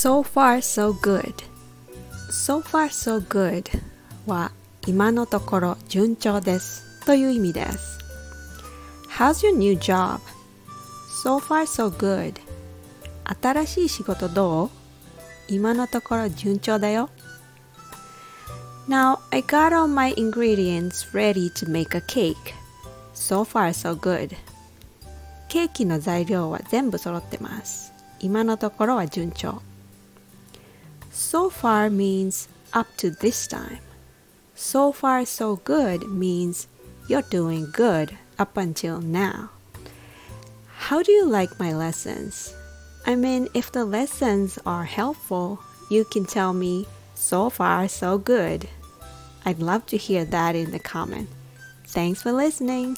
So far so good So far so good は今のところ順調ですという意味です How's your new job? So far so good 新しい仕事どう今のところ順調だよ Now I got all my ingredients ready to make a cake So far so good ケーキの材料は全部揃ってます今のところは順調 So far means up to this time. So far so good means you're doing good up until now. How do you like my lessons? I mean, if the lessons are helpful, you can tell me so far so good. I'd love to hear that in the comment. Thanks for listening.